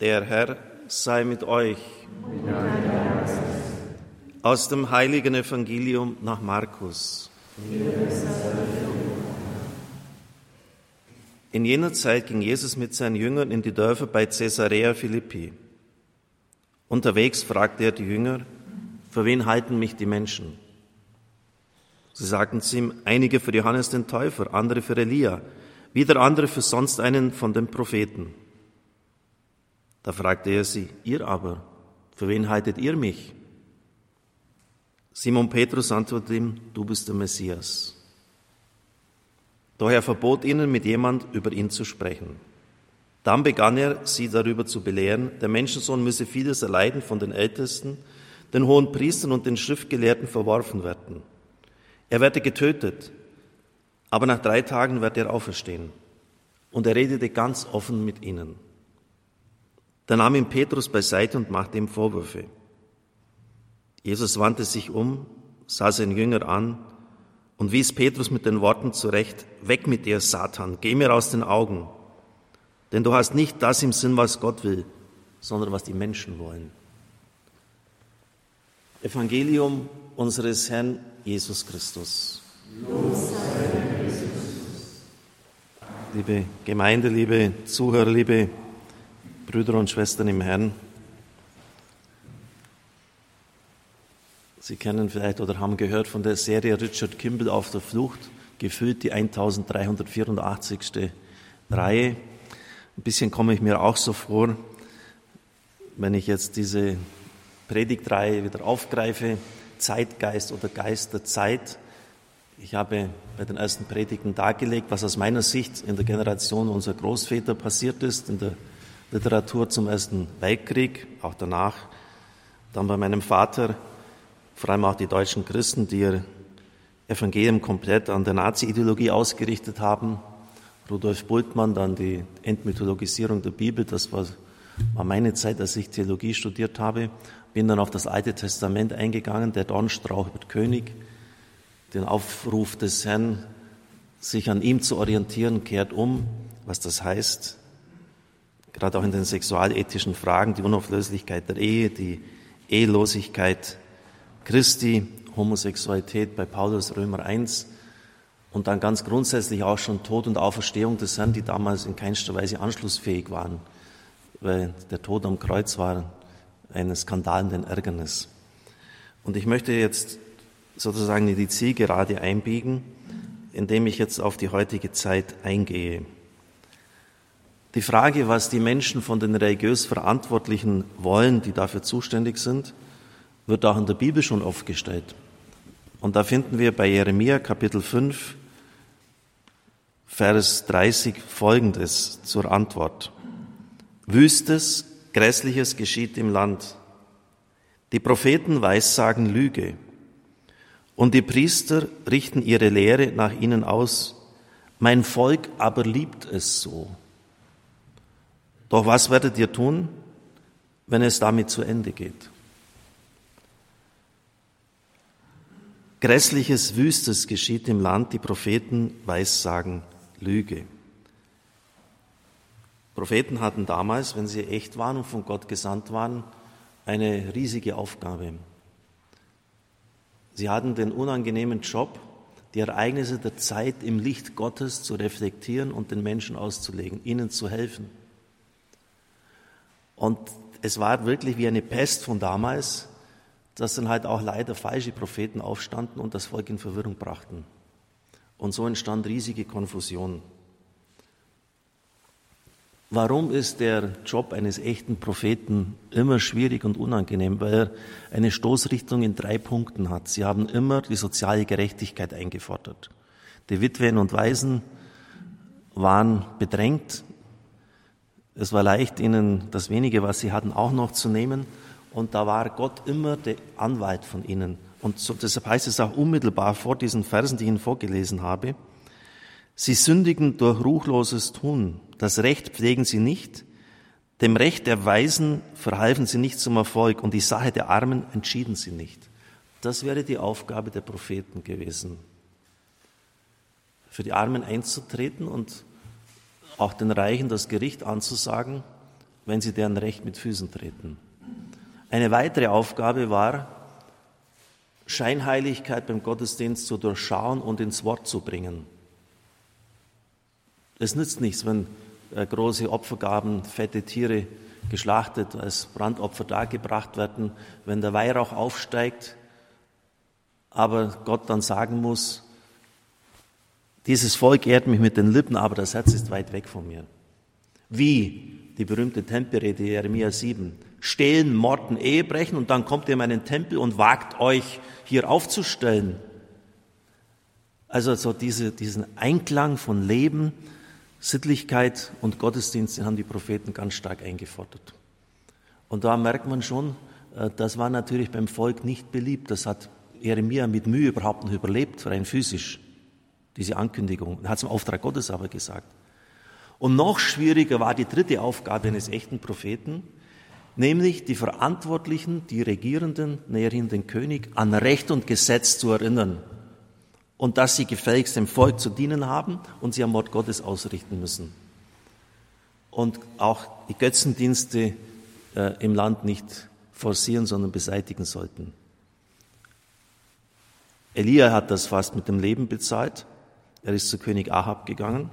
Der Herr sei mit euch. Aus dem heiligen Evangelium nach Markus. In jener Zeit ging Jesus mit seinen Jüngern in die Dörfer bei Caesarea Philippi. Unterwegs fragte er die Jünger, für wen halten mich die Menschen? Sie sagten zu ihm, einige für Johannes den Täufer, andere für Elia, wieder andere für sonst einen von den Propheten. Da fragte er sie, ihr aber, für wen haltet ihr mich? Simon Petrus antwortete ihm, du bist der Messias. Doch er verbot ihnen, mit jemand über ihn zu sprechen. Dann begann er, sie darüber zu belehren, der Menschensohn müsse vieles erleiden von den Ältesten, den hohen Priestern und den Schriftgelehrten verworfen werden. Er werde getötet, aber nach drei Tagen wird er auferstehen. Und er redete ganz offen mit ihnen. Da nahm ihn Petrus beiseite und machte ihm Vorwürfe. Jesus wandte sich um, sah seinen Jünger an und wies Petrus mit den Worten zurecht, weg mit dir, Satan, geh mir aus den Augen, denn du hast nicht das im Sinn, was Gott will, sondern was die Menschen wollen. Evangelium unseres Herrn Jesus Christus. Liebe Gemeinde, liebe Zuhörer, liebe Brüder und Schwestern im Herrn, Sie kennen vielleicht oder haben gehört von der Serie Richard Kimball auf der Flucht, gefüllt die 1384. Reihe. Ein bisschen komme ich mir auch so vor, wenn ich jetzt diese Predigtreihe wieder aufgreife, Zeitgeist oder Geist der Zeit. Ich habe bei den ersten Predigten dargelegt, was aus meiner Sicht in der Generation unserer Großväter passiert ist, in der Literatur zum Ersten Weltkrieg, auch danach. Dann bei meinem Vater, vor allem auch die deutschen Christen, die ihr Evangelium komplett an der Nazi-Ideologie ausgerichtet haben. Rudolf Bultmann, dann die Entmythologisierung der Bibel, das war, meine Zeit, als ich Theologie studiert habe. Bin dann auf das Alte Testament eingegangen, der Dornstrauch wird König, den Aufruf des Herrn, sich an ihm zu orientieren, kehrt um, was das heißt gerade auch in den sexualethischen Fragen, die Unauflöslichkeit der Ehe, die Ehelosigkeit Christi, Homosexualität bei Paulus Römer 1 und dann ganz grundsätzlich auch schon Tod und Auferstehung des Herrn, die damals in keinster Weise anschlussfähig waren, weil der Tod am Kreuz war ein Skandal und ein Ärgernis. Und ich möchte jetzt sozusagen in die Zielgerade einbiegen, indem ich jetzt auf die heutige Zeit eingehe. Die Frage, was die Menschen von den religiös Verantwortlichen wollen, die dafür zuständig sind, wird auch in der Bibel schon oft gestellt. Und da finden wir bei Jeremia Kapitel 5, Vers 30 folgendes zur Antwort. Wüstes, Grässliches geschieht im Land. Die Propheten weissagen Lüge. Und die Priester richten ihre Lehre nach ihnen aus. Mein Volk aber liebt es so. Doch was werdet ihr tun, wenn es damit zu Ende geht? Grässliches, Wüstes geschieht im Land, die Propheten weissagen Lüge. Propheten hatten damals, wenn sie echt waren und von Gott gesandt waren, eine riesige Aufgabe. Sie hatten den unangenehmen Job, die Ereignisse der Zeit im Licht Gottes zu reflektieren und den Menschen auszulegen, ihnen zu helfen. Und es war wirklich wie eine Pest von damals, dass dann halt auch leider falsche Propheten aufstanden und das Volk in Verwirrung brachten. Und so entstand riesige Konfusion. Warum ist der Job eines echten Propheten immer schwierig und unangenehm? Weil er eine Stoßrichtung in drei Punkten hat. Sie haben immer die soziale Gerechtigkeit eingefordert. Die Witwen und Waisen waren bedrängt, es war leicht, ihnen das wenige, was sie hatten, auch noch zu nehmen. Und da war Gott immer der Anwalt von ihnen. Und so, deshalb heißt es auch unmittelbar vor diesen Versen, die ich Ihnen vorgelesen habe, Sie sündigen durch ruchloses Tun. Das Recht pflegen sie nicht. Dem Recht der Weisen verhalfen sie nicht zum Erfolg und die Sache der Armen entschieden sie nicht. Das wäre die Aufgabe der Propheten gewesen. Für die Armen einzutreten und auch den Reichen das Gericht anzusagen, wenn sie deren Recht mit Füßen treten. Eine weitere Aufgabe war, Scheinheiligkeit beim Gottesdienst zu durchschauen und ins Wort zu bringen. Es nützt nichts, wenn äh, große Opfergaben, fette Tiere geschlachtet als Brandopfer dargebracht werden, wenn der Weihrauch aufsteigt, aber Gott dann sagen muss, dieses Volk ehrt mich mit den Lippen, aber das Herz ist weit weg von mir. Wie die berühmte Tempelrede Jeremia 7. Stehlen, morden, Ehebrechen und dann kommt ihr in meinen Tempel und wagt euch hier aufzustellen. Also so diese, diesen Einklang von Leben, Sittlichkeit und Gottesdienst, den haben die Propheten ganz stark eingefordert. Und da merkt man schon, äh, das war natürlich beim Volk nicht beliebt. Das hat Jeremia mit Mühe überhaupt noch überlebt, rein physisch, diese Ankündigung. Er hat es im Auftrag Gottes aber gesagt. Und noch schwieriger war die dritte Aufgabe eines echten Propheten, nämlich die Verantwortlichen, die Regierenden, näherhin den König, an Recht und Gesetz zu erinnern und dass sie gefälligst dem Volk zu dienen haben und sie am Wort Gottes ausrichten müssen. Und auch die Götzendienste äh, im Land nicht forcieren, sondern beseitigen sollten. Elia hat das fast mit dem Leben bezahlt. Er ist zu König Ahab gegangen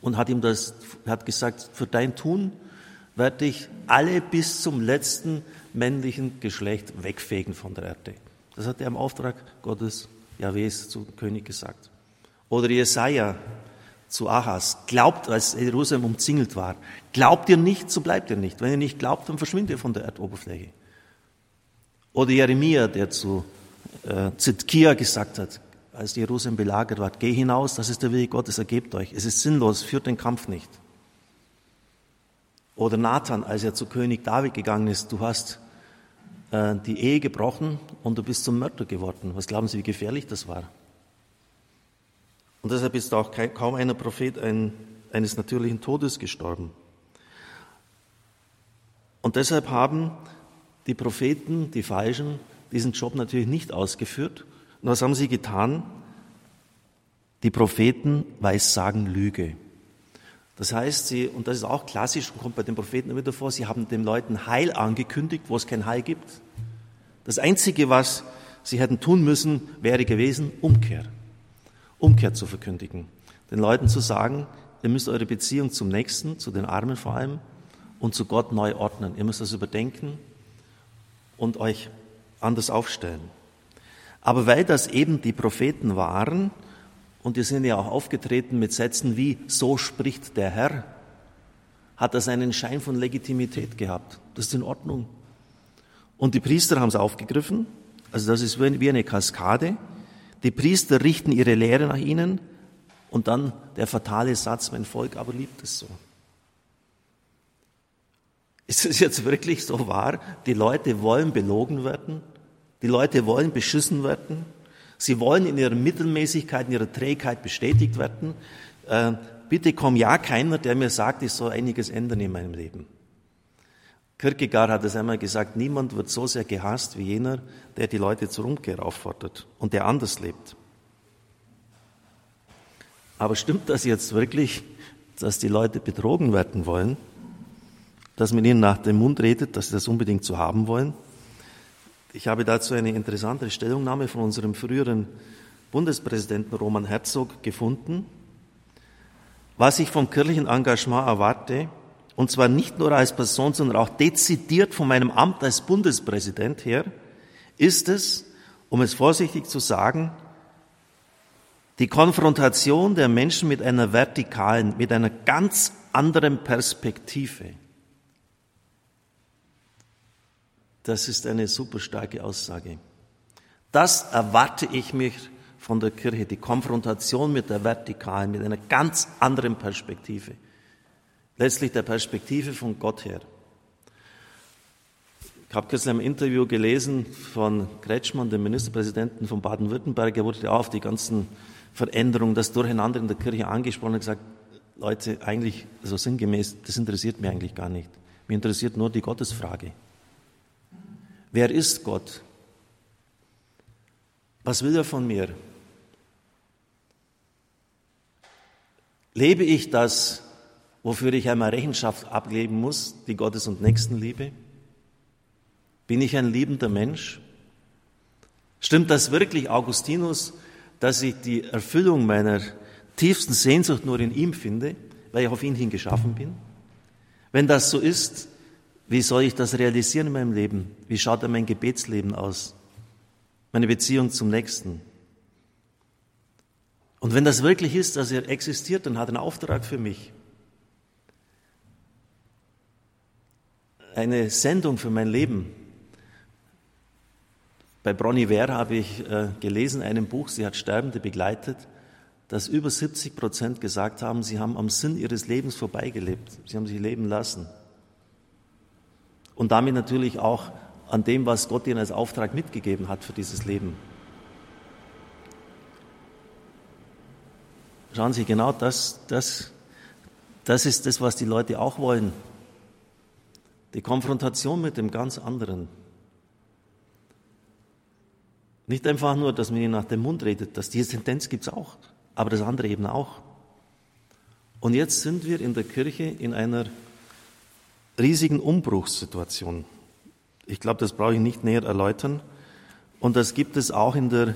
und hat ihm das, hat gesagt, für dein Tun werde ich alle bis zum letzten männlichen Geschlecht wegfegen von der Erde. Das hat er im Auftrag Gottes, Jahwes, zu König gesagt. Oder Jesaja zu Ahas, glaubt, als Jerusalem umzingelt war, glaubt ihr nicht, so bleibt ihr nicht. Wenn ihr nicht glaubt, dann verschwindet ihr von der Erdoberfläche. Oder Jeremia, der zu äh, Zitkia gesagt hat, als Jerusalem belagert war, geh hinaus, das ist der Wille Gottes, ergebt euch. Es ist sinnlos, führt den Kampf nicht. Oder Nathan, als er zu König David gegangen ist, du hast äh, die Ehe gebrochen und du bist zum Mörder geworden. Was glauben Sie, wie gefährlich das war? Und deshalb ist auch kein, kaum einer Prophet ein, eines natürlichen Todes gestorben. Und deshalb haben die Propheten, die Falschen, diesen Job natürlich nicht ausgeführt. Und was haben sie getan? Die Propheten weissagen Lüge. Das heißt, sie, und das ist auch klassisch kommt bei den Propheten immer wieder vor, sie haben den Leuten Heil angekündigt, wo es kein Heil gibt. Das Einzige, was sie hätten tun müssen, wäre gewesen, Umkehr. Umkehr zu verkündigen. Den Leuten zu sagen, ihr müsst eure Beziehung zum Nächsten, zu den Armen vor allem, und zu Gott neu ordnen. Ihr müsst das überdenken und euch anders aufstellen. Aber weil das eben die Propheten waren, und die sind ja auch aufgetreten mit Sätzen wie, so spricht der Herr, hat das einen Schein von Legitimität gehabt. Das ist in Ordnung. Und die Priester haben es aufgegriffen, also das ist wie eine Kaskade. Die Priester richten ihre Lehre nach ihnen und dann der fatale Satz, mein Volk aber liebt es so. Ist es jetzt wirklich so wahr? Die Leute wollen belogen werden? Die Leute wollen beschissen werden? Sie wollen in ihrer Mittelmäßigkeit, in ihrer Trägheit bestätigt werden. Äh, bitte komm ja keiner, der mir sagt, ich soll einiges ändern in meinem Leben. Kierkegaard hat es einmal gesagt, niemand wird so sehr gehasst wie jener, der die Leute zur Umkehr auffordert und der anders lebt. Aber stimmt das jetzt wirklich, dass die Leute betrogen werden wollen? Dass man ihnen nach dem Mund redet, dass sie das unbedingt zu haben wollen? Ich habe dazu eine interessante Stellungnahme von unserem früheren Bundespräsidenten Roman Herzog gefunden, was ich vom kirchlichen Engagement erwarte, und zwar nicht nur als Person, sondern auch dezidiert von meinem Amt als Bundespräsident her, ist es, um es vorsichtig zu sagen, die Konfrontation der Menschen mit einer vertikalen, mit einer ganz anderen Perspektive. Das ist eine super starke Aussage. Das erwarte ich mich von der Kirche, die Konfrontation mit der Vertikalen, mit einer ganz anderen Perspektive. Letztlich der Perspektive von Gott her. Ich habe kürzlich ein Interview gelesen von Kretschmann, dem Ministerpräsidenten von Baden-Württemberg. Er wurde auf die ganzen Veränderungen, das Durcheinander in der Kirche angesprochen und gesagt, Leute, eigentlich so sinngemäß, das interessiert mich eigentlich gar nicht. Mir interessiert nur die Gottesfrage. Wer ist Gott? Was will er von mir? Lebe ich das wofür ich einmal Rechenschaft ablegen muss, die Gottes- und Nächstenliebe? Bin ich ein liebender Mensch? Stimmt das wirklich, Augustinus, dass ich die Erfüllung meiner tiefsten Sehnsucht nur in ihm finde, weil ich auf ihn hin geschaffen bin? Wenn das so ist, wie soll ich das realisieren in meinem Leben? Wie schaut dann mein Gebetsleben aus? Meine Beziehung zum Nächsten? Und wenn das wirklich ist, dass er existiert, dann hat er einen Auftrag für mich. Eine Sendung für mein Leben. Bei Bronnie Ware habe ich äh, gelesen, einem Buch, sie hat Sterbende begleitet, dass über 70 Prozent gesagt haben, sie haben am Sinn ihres Lebens vorbeigelebt. Sie haben sich leben lassen. Und damit natürlich auch an dem, was Gott ihnen als Auftrag mitgegeben hat für dieses Leben. Schauen Sie, genau das, das, das ist das, was die Leute auch wollen. Die Konfrontation mit dem ganz anderen. Nicht einfach nur, dass man ihnen nach dem Mund redet, dass diese Tendenz gibt es auch, aber das andere eben auch. Und jetzt sind wir in der Kirche in einer riesigen Umbruchssituation. Ich glaube, das brauche ich nicht näher erläutern. Und das gibt es auch in der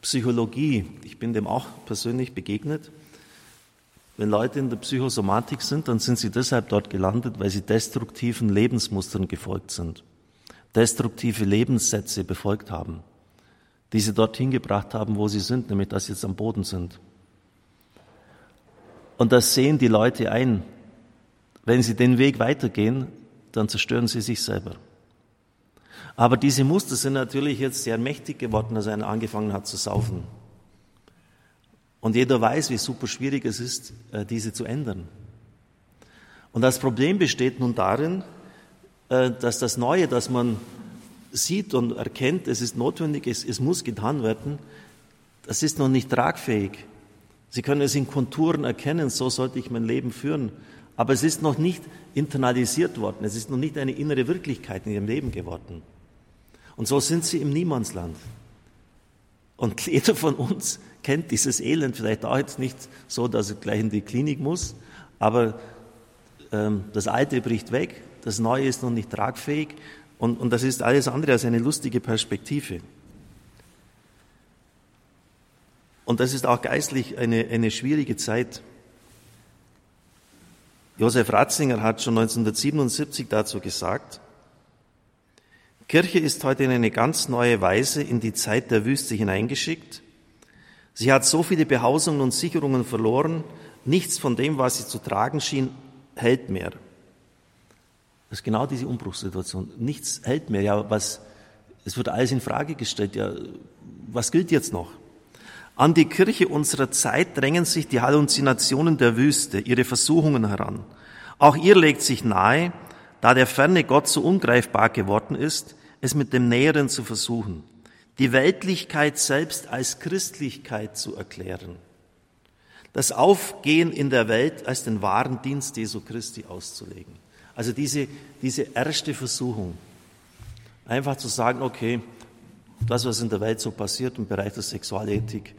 Psychologie. Ich bin dem auch persönlich begegnet. Wenn Leute in der Psychosomatik sind, dann sind sie deshalb dort gelandet, weil sie destruktiven Lebensmustern gefolgt sind, destruktive Lebenssätze befolgt haben, die sie dorthin gebracht haben, wo sie sind, nämlich dass sie jetzt am Boden sind. Und das sehen die Leute ein. Wenn sie den Weg weitergehen, dann zerstören sie sich selber. Aber diese Muster sind natürlich jetzt sehr mächtig geworden, als einer angefangen hat zu saufen. Und jeder weiß, wie super schwierig es ist, äh, diese zu ändern. Und das Problem besteht nun darin, äh, dass das Neue, das man sieht und erkennt, es ist notwendig, es, es muss getan werden, das ist noch nicht tragfähig. Sie können es in Konturen erkennen, so sollte ich mein Leben führen. Aber es ist noch nicht internalisiert worden, es ist noch nicht eine innere Wirklichkeit in ihrem Leben geworden. Und so sind sie im Niemandsland. Und jeder von uns kennt dieses Elend, vielleicht auch jetzt nicht so, dass er gleich in die Klinik muss, aber ähm, das Alte bricht weg, das Neue ist noch nicht tragfähig und, und das ist alles andere als eine lustige Perspektive. Und das ist auch geistlich eine, eine schwierige Zeit. Josef Ratzinger hat schon 1977 dazu gesagt, Kirche ist heute in eine ganz neue Weise in die Zeit der Wüste hineingeschickt. Sie hat so viele Behausungen und Sicherungen verloren, nichts von dem, was sie zu tragen schien, hält mehr. Das ist genau diese Umbruchssituation. Nichts hält mehr. Ja, was, es wird alles in Frage gestellt. Ja, was gilt jetzt noch? An die Kirche unserer Zeit drängen sich die Halluzinationen der Wüste, ihre Versuchungen heran. Auch ihr legt sich nahe, da der ferne Gott so ungreifbar geworden ist, es mit dem Näheren zu versuchen, die Weltlichkeit selbst als Christlichkeit zu erklären, das Aufgehen in der Welt als den wahren Dienst Jesu Christi auszulegen. Also diese, diese erste Versuchung, einfach zu sagen, okay, das, was in der Welt so passiert im Bereich der Sexualethik,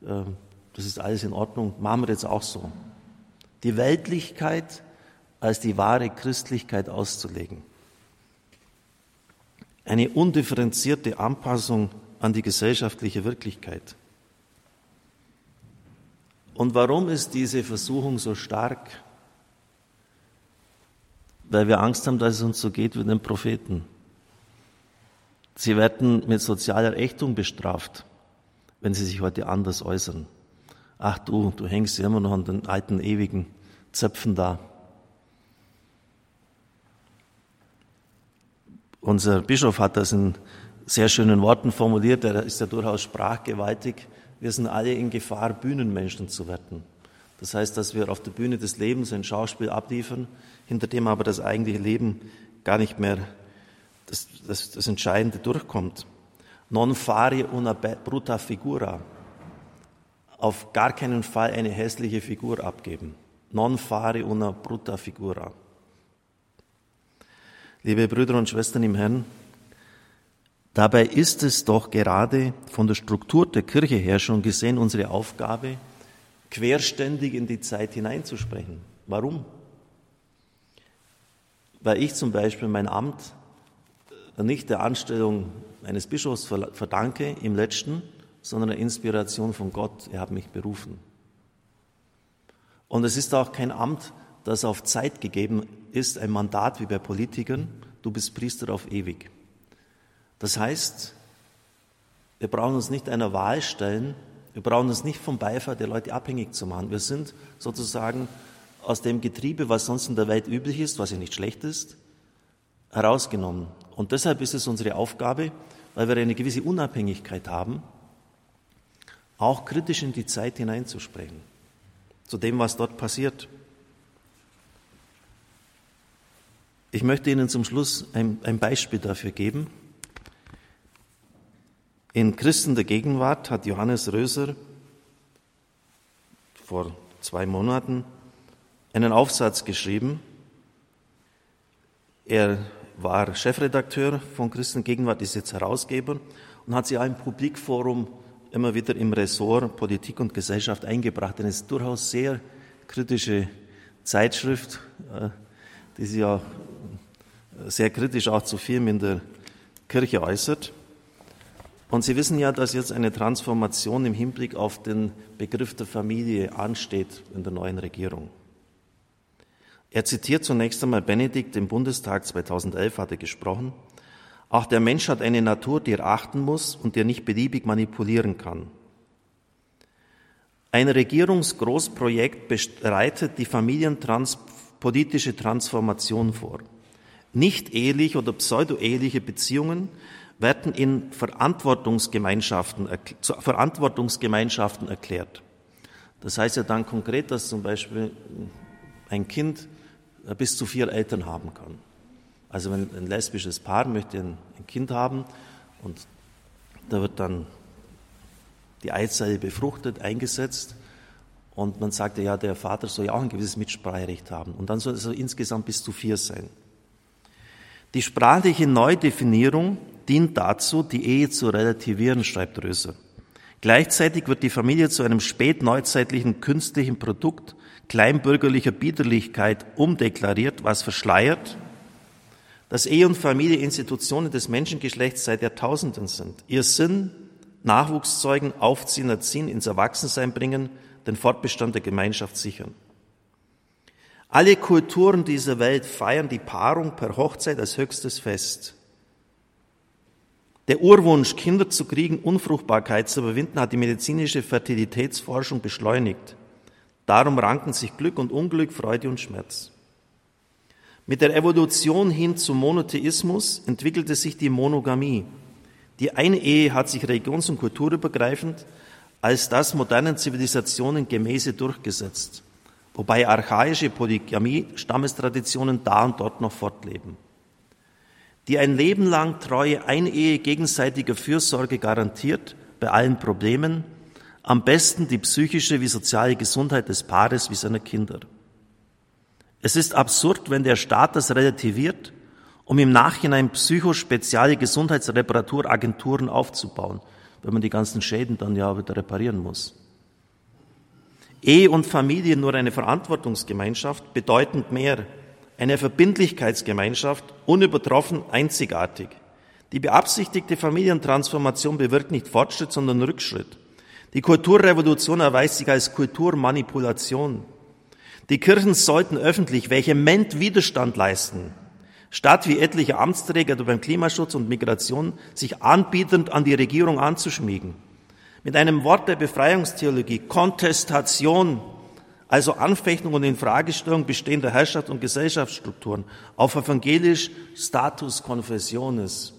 das ist alles in Ordnung, machen wir jetzt auch so. Die Weltlichkeit als die wahre Christlichkeit auszulegen. Eine undifferenzierte Anpassung an die gesellschaftliche Wirklichkeit. Und warum ist diese Versuchung so stark? Weil wir Angst haben, dass es uns so geht wie den Propheten. Sie werden mit sozialer Ächtung bestraft, wenn sie sich heute anders äußern. Ach du, du hängst ja immer noch an den alten ewigen Zöpfen da. Unser Bischof hat das in sehr schönen Worten formuliert, er ist ja durchaus sprachgewaltig. Wir sind alle in Gefahr, Bühnenmenschen zu werden. Das heißt, dass wir auf der Bühne des Lebens ein Schauspiel abliefern, hinter dem aber das eigentliche Leben gar nicht mehr das, das, das Entscheidende durchkommt. Non fare una bruta figura. Auf gar keinen Fall eine hässliche Figur abgeben. Non fare una bruta figura. Liebe Brüder und Schwestern im Herrn, dabei ist es doch gerade von der Struktur der Kirche her schon gesehen unsere Aufgabe, querständig in die Zeit hineinzusprechen. Warum? Weil ich zum Beispiel mein Amt nicht der Anstellung eines Bischofs verdanke im letzten, sondern der Inspiration von Gott. Er hat mich berufen. Und es ist auch kein Amt, das auf Zeit gegeben ist, ein Mandat wie bei Politikern. Du bist Priester auf ewig. Das heißt, wir brauchen uns nicht einer Wahl stellen, wir brauchen uns nicht vom Beifall der Leute abhängig zu machen. Wir sind sozusagen aus dem Getriebe, was sonst in der Welt üblich ist, was ja nicht schlecht ist, herausgenommen. Und deshalb ist es unsere Aufgabe, weil wir eine gewisse Unabhängigkeit haben, auch kritisch in die Zeit hineinzusprechen, zu dem, was dort passiert. Ich möchte Ihnen zum Schluss ein, ein Beispiel dafür geben. In Christen der Gegenwart hat Johannes Röser vor zwei Monaten einen Aufsatz geschrieben. Er war Chefredakteur von Christen Gegenwart, ist jetzt Herausgeber und hat sich auch im Publikforum immer wieder im Ressort Politik und Gesellschaft eingebracht. Denn es ist durchaus sehr kritische Zeitschrift, äh, die sich ja sehr kritisch auch zu vielem in der Kirche äußert. Und Sie wissen ja, dass jetzt eine Transformation im Hinblick auf den Begriff der Familie ansteht in der neuen Regierung. Er zitiert zunächst einmal Benedikt im Bundestag 2011 hatte gesprochen. Auch der Mensch hat eine Natur, die er achten muss und die er nicht beliebig manipulieren kann. Ein Regierungsgroßprojekt bereitet die familienpolitische Transformation vor. Nicht eheliche oder pseudo-eheliche Beziehungen werden in Verantwortungsgemeinschaften, zu Verantwortungsgemeinschaften erklärt. Das heißt ja dann konkret, dass zum Beispiel ein Kind bis zu vier Eltern haben kann. Also wenn ein lesbisches Paar möchte ein, Kind haben und da wird dann die Eizelle befruchtet, eingesetzt und man sagt ja, der Vater soll ja auch ein gewisses Mitspracherecht haben und dann soll es also insgesamt bis zu vier sein. Die sprachliche Neudefinierung dient dazu, die Ehe zu relativieren, schreibt Röser. Gleichzeitig wird die Familie zu einem spätneuzeitlichen künstlichen Produkt kleinbürgerlicher Biederlichkeit umdeklariert, was verschleiert, dass Ehe und Familie Institutionen des Menschengeschlechts seit Jahrtausenden sind. Ihr Sinn, Nachwuchs zeugen, aufziehen, erziehen, ins Erwachsensein bringen, den Fortbestand der Gemeinschaft sichern. Alle Kulturen dieser Welt feiern die Paarung per Hochzeit als höchstes Fest. Der Urwunsch, Kinder zu kriegen, Unfruchtbarkeit zu überwinden, hat die medizinische Fertilitätsforschung beschleunigt. Darum ranken sich Glück und Unglück, Freude und Schmerz. Mit der Evolution hin zum Monotheismus entwickelte sich die Monogamie. Die eine Ehe hat sich religions- und kulturübergreifend als das modernen Zivilisationen gemäße durchgesetzt, wobei archaische Polygamie, Stammestraditionen da und dort noch fortleben. Die ein Leben lang treue Einehe gegenseitiger Fürsorge garantiert bei allen Problemen, am besten die psychische wie soziale Gesundheit des Paares wie seiner Kinder. Es ist absurd, wenn der Staat das relativiert, um im Nachhinein psychospeziale Gesundheitsreparaturagenturen aufzubauen, wenn man die ganzen Schäden dann ja wieder reparieren muss. Ehe und Familie nur eine Verantwortungsgemeinschaft, bedeutend mehr, eine Verbindlichkeitsgemeinschaft, unübertroffen, einzigartig. Die beabsichtigte Familientransformation bewirkt nicht Fortschritt, sondern Rückschritt. Die Kulturrevolution erweist sich als Kulturmanipulation. Die Kirchen sollten öffentlich vehement Widerstand leisten, statt wie etliche Amtsträger beim Klimaschutz und Migration sich anbietend an die Regierung anzuschmiegen. Mit einem Wort der Befreiungstheologie, Kontestation, also Anfechtung und Infragestellung bestehender Herrschaft und Gesellschaftsstrukturen auf evangelisch Status Confessiones,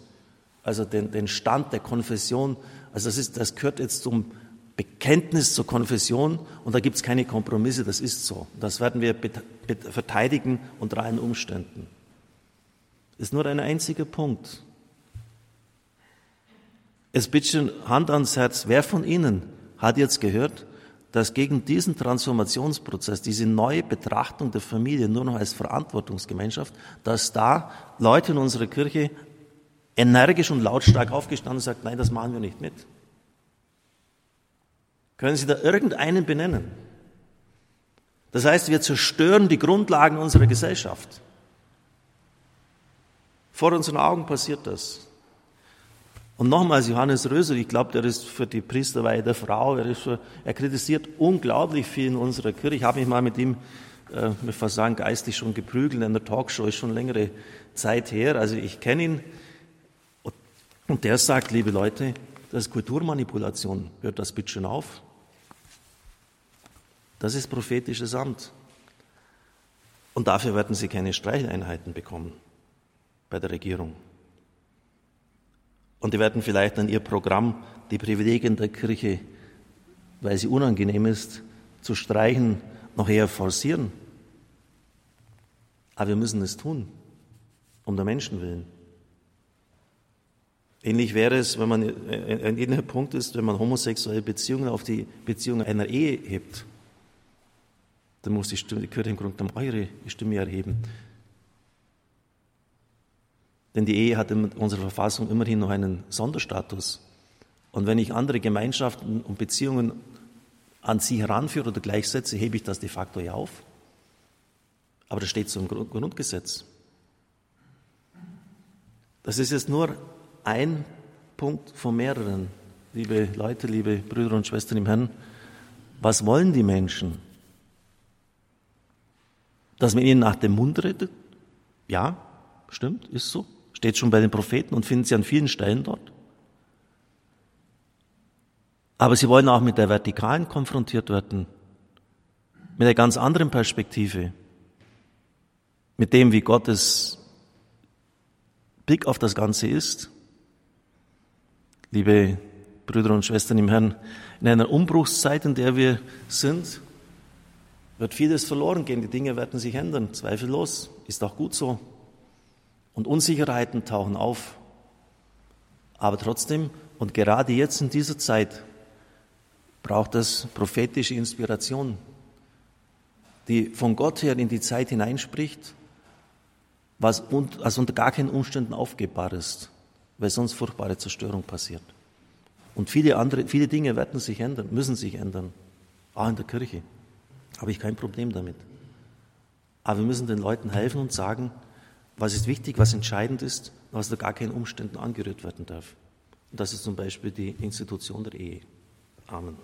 also den, den Stand der Konfession, also das, ist, das gehört jetzt zum Bekenntnis zur Konfession und da gibt es keine Kompromisse, das ist so. Das werden wir verteidigen unter allen Umständen. Ist nur ein einziger Punkt. Es bitte Hand ans Herz, wer von Ihnen hat jetzt gehört, dass gegen diesen Transformationsprozess, diese neue Betrachtung der Familie nur noch als Verantwortungsgemeinschaft, dass da Leute in unserer Kirche energisch und lautstark aufgestanden und sagt, nein, das machen wir nicht mit. Können Sie da irgendeinen benennen? Das heißt, wir zerstören die Grundlagen unserer Gesellschaft. Vor unseren Augen passiert das. Und nochmals, Johannes Röser, ich glaube, der ist für die Priesterweihe der Frau, er, für, er, kritisiert unglaublich viel in unserer Kirche. Ich habe mich mal mit ihm, äh, mit Versagen geistig schon geprügelt in der Talkshow, ist schon längere Zeit her. Also ich kenne ihn. Und der sagt, liebe Leute, das ist Kulturmanipulation. Hört das bitte schon auf? Das ist prophetisches Amt. Und dafür werden Sie keine Streicheleinheiten bekommen bei der Regierung. Und die werden vielleicht an ihr Programm die Privilegien der Kirche, weil sie unangenehm ist, zu streichen, noch eher forcieren. Aber wir müssen es tun, um der Menschen willen. Ähnlich wäre es, wenn man, ein ähnlicher Punkt ist, wenn man homosexuelle Beziehungen auf die Beziehung einer Ehe hebt. Dann muss die, Stimme, die Kirche im Grunde genommen eure Stimme erheben. Denn die Ehe hat in unserer Verfassung immerhin noch einen Sonderstatus. Und wenn ich andere Gemeinschaften und Beziehungen an sie heranführe oder gleichsetze, hebe ich das de facto ja auf. Aber das steht so im Grundgesetz. Das ist jetzt nur ein Punkt von mehreren. Liebe Leute, liebe Brüder und Schwestern im Herrn, was wollen die Menschen? Dass man ihnen nach dem Mund redet? Ja, stimmt, ist so. Steht schon bei den Propheten und finden Sie an vielen Stellen dort. Aber sie wollen auch mit der Vertikalen konfrontiert werden, mit einer ganz anderen Perspektive, mit dem, wie Gottes Blick auf das Ganze ist. Liebe Brüder und Schwestern im Herrn, in einer Umbruchszeit, in der wir sind, wird vieles verloren gehen. Die Dinge werden sich ändern, zweifellos. Ist auch gut so und Unsicherheiten tauchen auf. Aber trotzdem, und gerade jetzt in dieser Zeit, braucht es prophetische Inspiration, die von Gott her in die Zeit hineinspricht, was also unter gar keinen Umständen aufgebbar ist, weil sonst furchtbare Zerstörung passiert. Und viele andere, viele Dinge werden sich ändern, müssen sich ändern, auch in der Kirche. Habe ich kein Problem damit. Aber wir müssen den Leuten helfen und sagen, was ist wichtig, was entscheidend ist, was unter gar keinen Umständen angerührt werden darf. Und das ist zum Beispiel die Institution der Ehe. Amen.